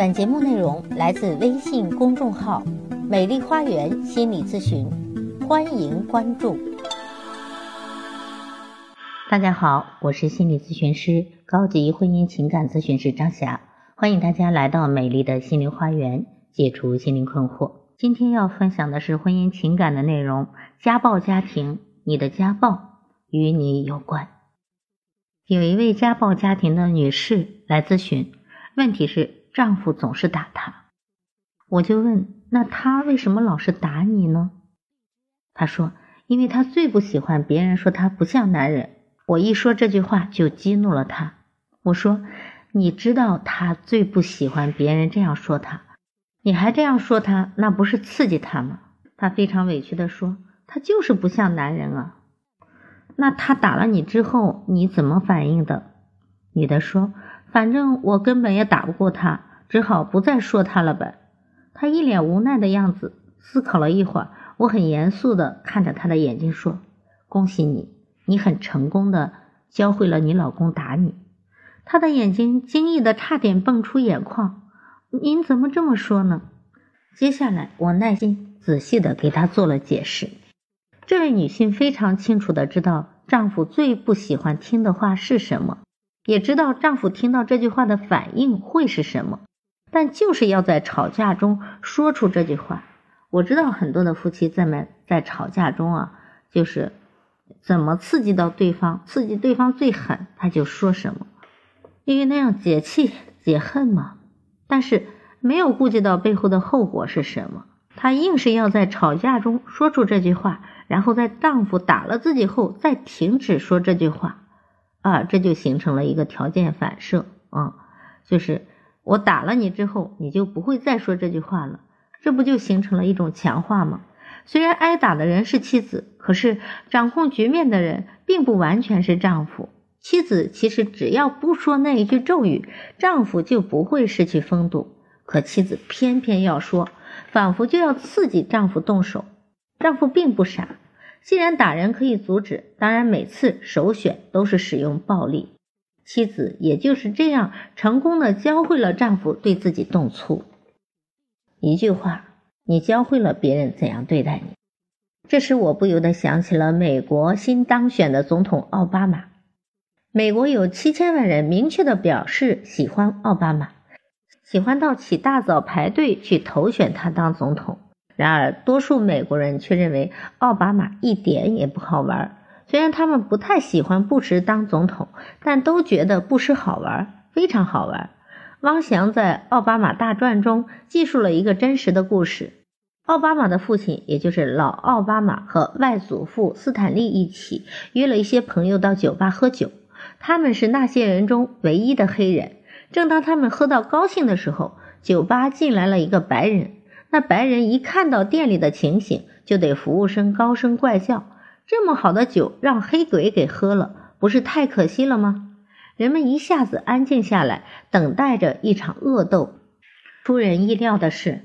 本节目内容来自微信公众号“美丽花园心理咨询”，欢迎关注。大家好，我是心理咨询师、高级婚姻情感咨询师张霞，欢迎大家来到美丽的心灵花园，解除心灵困惑。今天要分享的是婚姻情感的内容：家暴家庭，你的家暴与你有关。有一位家暴家庭的女士来咨询，问题是。丈夫总是打她，我就问：那他为什么老是打你呢？她说：因为他最不喜欢别人说他不像男人。我一说这句话就激怒了他。我说：你知道他最不喜欢别人这样说他，你还这样说他，那不是刺激他吗？他非常委屈的说：他就是不像男人啊。那他打了你之后，你怎么反应的？女的说。反正我根本也打不过他，只好不再说他了呗。他一脸无奈的样子，思考了一会儿，我很严肃的看着他的眼睛说：“恭喜你，你很成功的教会了你老公打你。”他的眼睛惊异的差点蹦出眼眶。您怎么这么说呢？接下来我耐心仔细的给他做了解释。这位女性非常清楚的知道丈夫最不喜欢听的话是什么。也知道丈夫听到这句话的反应会是什么，但就是要在吵架中说出这句话。我知道很多的夫妻在们在吵架中啊，就是怎么刺激到对方，刺激对方最狠，他就说什么，因为那样解气解恨嘛。但是没有顾及到背后的后果是什么，他硬是要在吵架中说出这句话，然后在丈夫打了自己后再停止说这句话。啊，这就形成了一个条件反射啊，就是我打了你之后，你就不会再说这句话了，这不就形成了一种强化吗？虽然挨打的人是妻子，可是掌控局面的人并不完全是丈夫。妻子其实只要不说那一句咒语，丈夫就不会失去风度，可妻子偏偏要说，仿佛就要刺激丈夫动手。丈夫并不傻。既然打人可以阻止，当然每次首选都是使用暴力。妻子也就是这样成功的教会了丈夫对自己动粗。一句话，你教会了别人怎样对待你。这时我不由得想起了美国新当选的总统奥巴马。美国有七千万人明确的表示喜欢奥巴马，喜欢到起大早排队去投选他当总统。然而，多数美国人却认为奥巴马一点也不好玩。虽然他们不太喜欢布什当总统，但都觉得布什好玩，非常好玩。汪翔在《奥巴马大传》中记述了一个真实的故事：奥巴马的父亲，也就是老奥巴马和外祖父斯坦利一起约了一些朋友到酒吧喝酒。他们是那些人中唯一的黑人。正当他们喝到高兴的时候，酒吧进来了一个白人。那白人一看到店里的情形，就对服务生高声怪叫：“这么好的酒让黑鬼给喝了，不是太可惜了吗？”人们一下子安静下来，等待着一场恶斗。出人意料的是，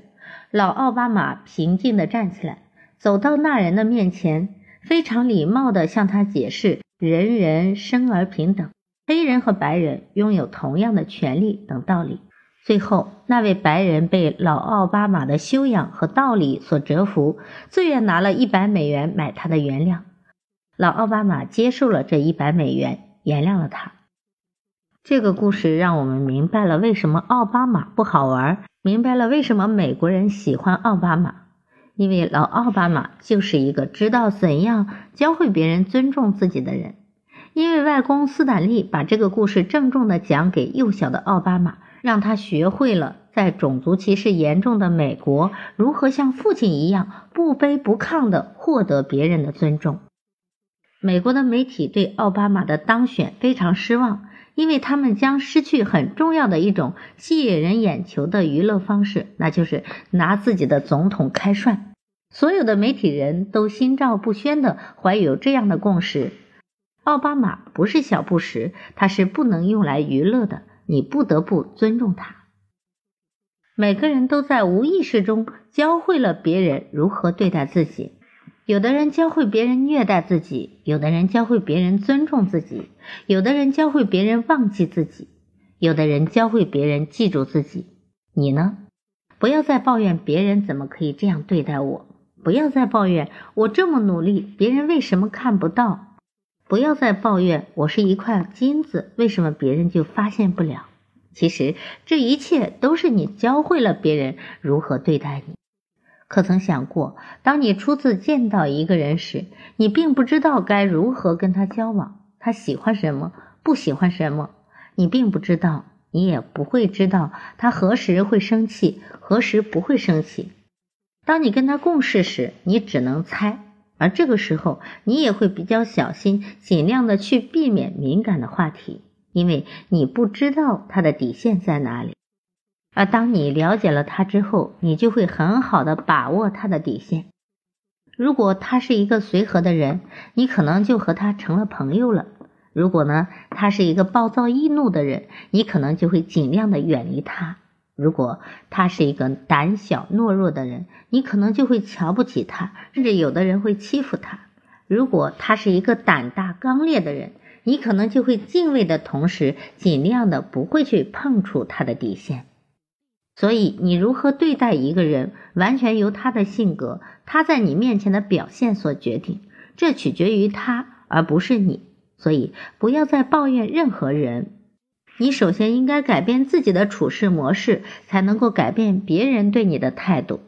老奥巴马平静地站起来，走到那人的面前，非常礼貌地向他解释：“人人生而平等，黑人和白人拥有同样的权利等道理。”最后，那位白人被老奥巴马的修养和道理所折服，自愿拿了一百美元买他的原谅。老奥巴马接受了这一百美元，原谅了他。这个故事让我们明白了为什么奥巴马不好玩，明白了为什么美国人喜欢奥巴马。因为老奥巴马就是一个知道怎样教会别人尊重自己的人。因为外公斯坦利把这个故事郑重地讲给幼小的奥巴马。让他学会了在种族歧视严重的美国，如何像父亲一样不卑不亢地获得别人的尊重。美国的媒体对奥巴马的当选非常失望，因为他们将失去很重要的一种吸引人眼球的娱乐方式，那就是拿自己的总统开涮。所有的媒体人都心照不宣地怀有这样的共识：奥巴马不是小布什，他是不能用来娱乐的。你不得不尊重他。每个人都在无意识中教会了别人如何对待自己。有的人教会别人虐待自己，有的人教会别人尊重自己，有的人教会别人忘记自己，有的人教会别人记住自己。你呢？不要再抱怨别人怎么可以这样对待我，不要再抱怨我这么努力，别人为什么看不到？不要再抱怨我是一块金子，为什么别人就发现不了？其实这一切都是你教会了别人如何对待你。可曾想过，当你初次见到一个人时，你并不知道该如何跟他交往，他喜欢什么，不喜欢什么，你并不知道，你也不会知道他何时会生气，何时不会生气。当你跟他共事时，你只能猜，而这个时候，你也会比较小心，尽量的去避免敏感的话题。因为你不知道他的底线在哪里，而当你了解了他之后，你就会很好的把握他的底线。如果他是一个随和的人，你可能就和他成了朋友了；如果呢，他是一个暴躁易怒的人，你可能就会尽量的远离他；如果他是一个胆小懦弱的人，你可能就会瞧不起他，甚至有的人会欺负他；如果他是一个胆大刚烈的人，你可能就会敬畏的同时，尽量的不会去碰触他的底线。所以，你如何对待一个人，完全由他的性格、他在你面前的表现所决定，这取决于他，而不是你。所以，不要再抱怨任何人。你首先应该改变自己的处事模式，才能够改变别人对你的态度。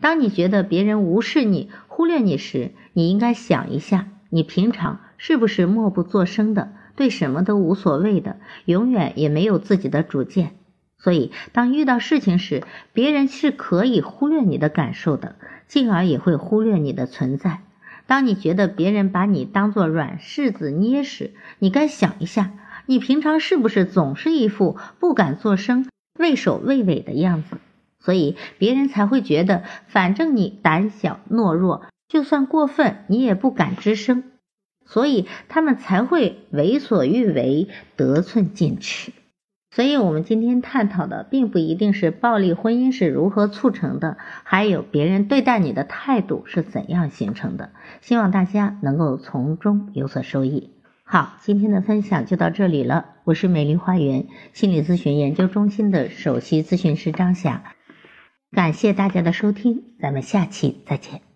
当你觉得别人无视你、忽略你时，你应该想一下，你平常。是不是默不作声的，对什么都无所谓的，永远也没有自己的主见？所以，当遇到事情时，别人是可以忽略你的感受的，进而也会忽略你的存在。当你觉得别人把你当做软柿子捏时，你该想一下，你平常是不是总是一副不敢作声、畏首畏尾的样子？所以，别人才会觉得，反正你胆小懦弱，就算过分，你也不敢吱声。所以他们才会为所欲为、得寸进尺。所以，我们今天探讨的并不一定是暴力婚姻是如何促成的，还有别人对待你的态度是怎样形成的。希望大家能够从中有所收益。好，今天的分享就到这里了。我是美丽花园心理咨询研究中心的首席咨询师张霞，感谢大家的收听，咱们下期再见。